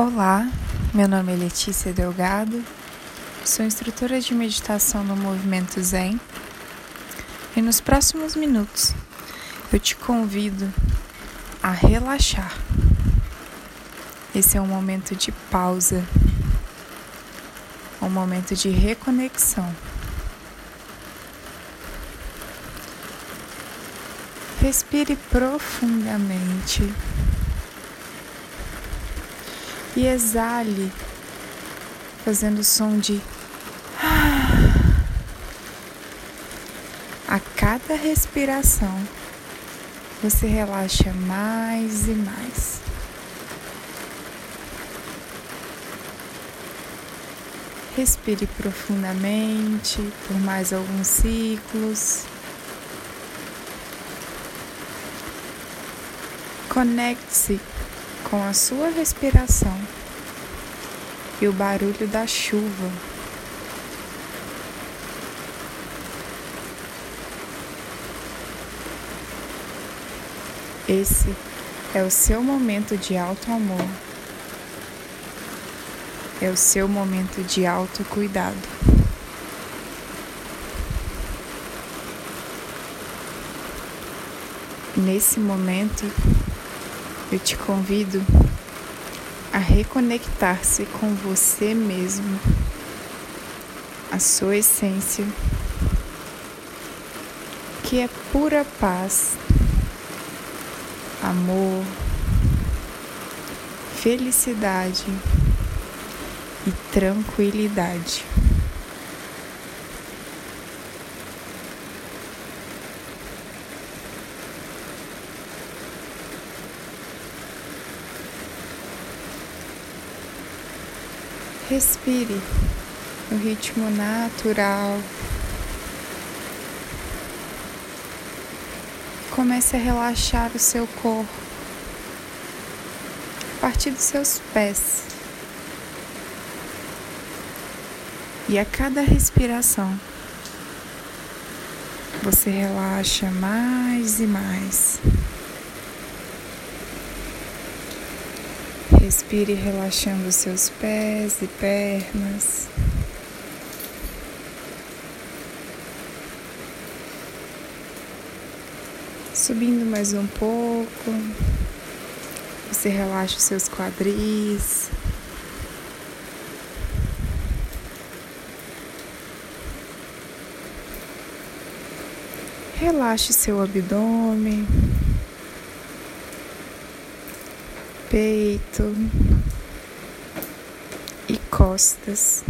Olá, meu nome é Letícia Delgado, sou instrutora de meditação no movimento Zen e nos próximos minutos eu te convido a relaxar. Esse é um momento de pausa, um momento de reconexão. Respire profundamente e exale, fazendo o som de. A cada respiração, você relaxa mais e mais. Respire profundamente por mais alguns ciclos. Conecte-se com a sua respiração e o barulho da chuva. Esse é o seu momento de alto amor. É o seu momento de autocuidado. Nesse momento, eu te convido a reconectar-se com você mesmo, a sua essência, que é pura paz, amor, felicidade e tranquilidade. Respire no ritmo natural. Comece a relaxar o seu corpo a partir dos seus pés. E a cada respiração, você relaxa mais e mais. Respire relaxando seus pés e pernas. Subindo mais um pouco, você relaxa os seus quadris. Relaxe seu abdômen. Peito e costas.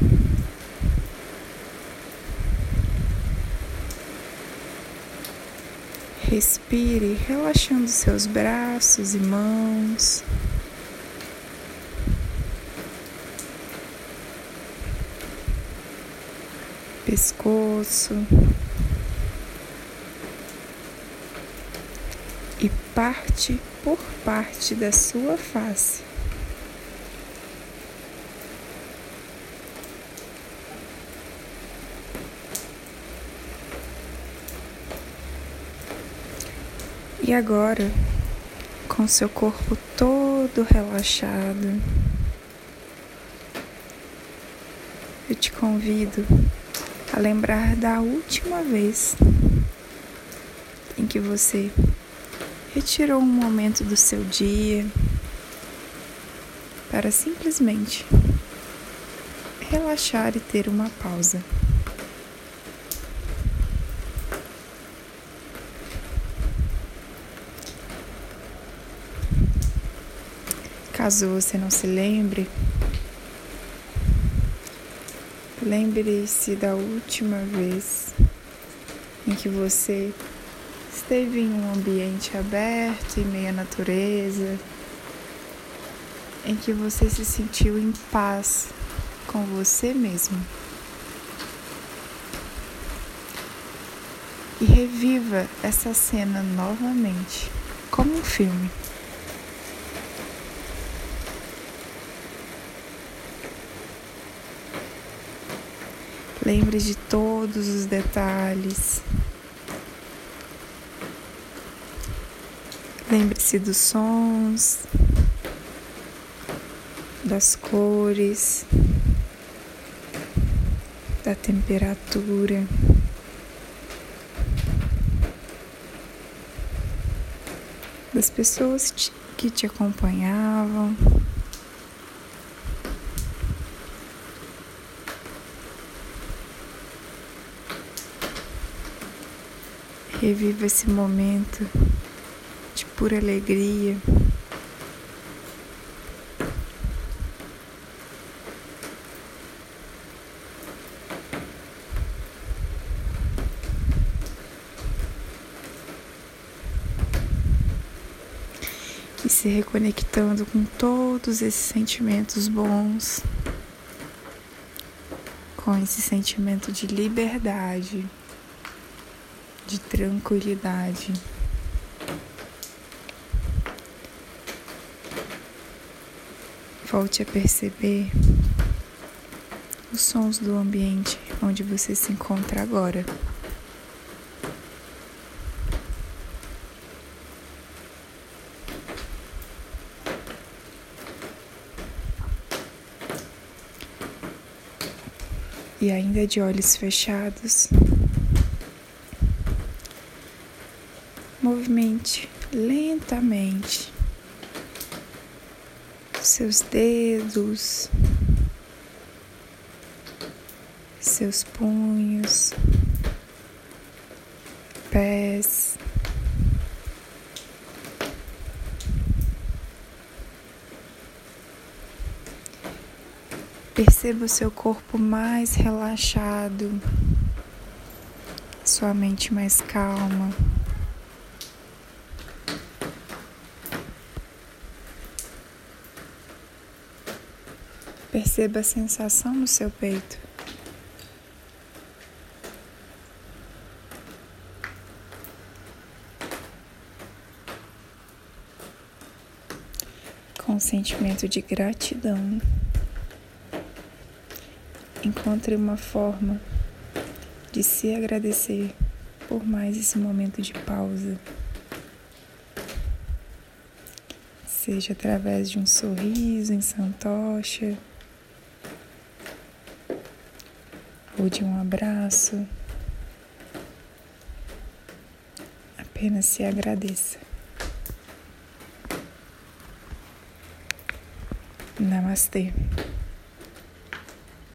Respire, relaxando seus braços e mãos. Pescoço. E parte por parte da sua face. E agora, com seu corpo todo relaxado, eu te convido a lembrar da última vez em que você retirou um momento do seu dia para simplesmente relaxar e ter uma pausa. Caso você não se lembre, lembre-se da última vez em que você esteve em um ambiente aberto, em meio à natureza, em que você se sentiu em paz com você mesmo. E reviva essa cena novamente, como um filme. Lembre de todos os detalhes. Lembre-se dos sons, das cores, da temperatura. Das pessoas que te acompanhavam. Reviva esse momento de pura alegria. E se reconectando com todos esses sentimentos bons, com esse sentimento de liberdade de tranquilidade. Volte a perceber os sons do ambiente onde você se encontra agora. E ainda de olhos fechados, Movimente lentamente seus dedos, seus punhos, pés. Perceba o seu corpo mais relaxado, sua mente mais calma. Perceba a sensação no seu peito. Com um sentimento de gratidão, encontre uma forma de se agradecer por mais esse momento de pausa. Seja através de um sorriso em santocha ou de um abraço. Apenas se agradeça. Namastê.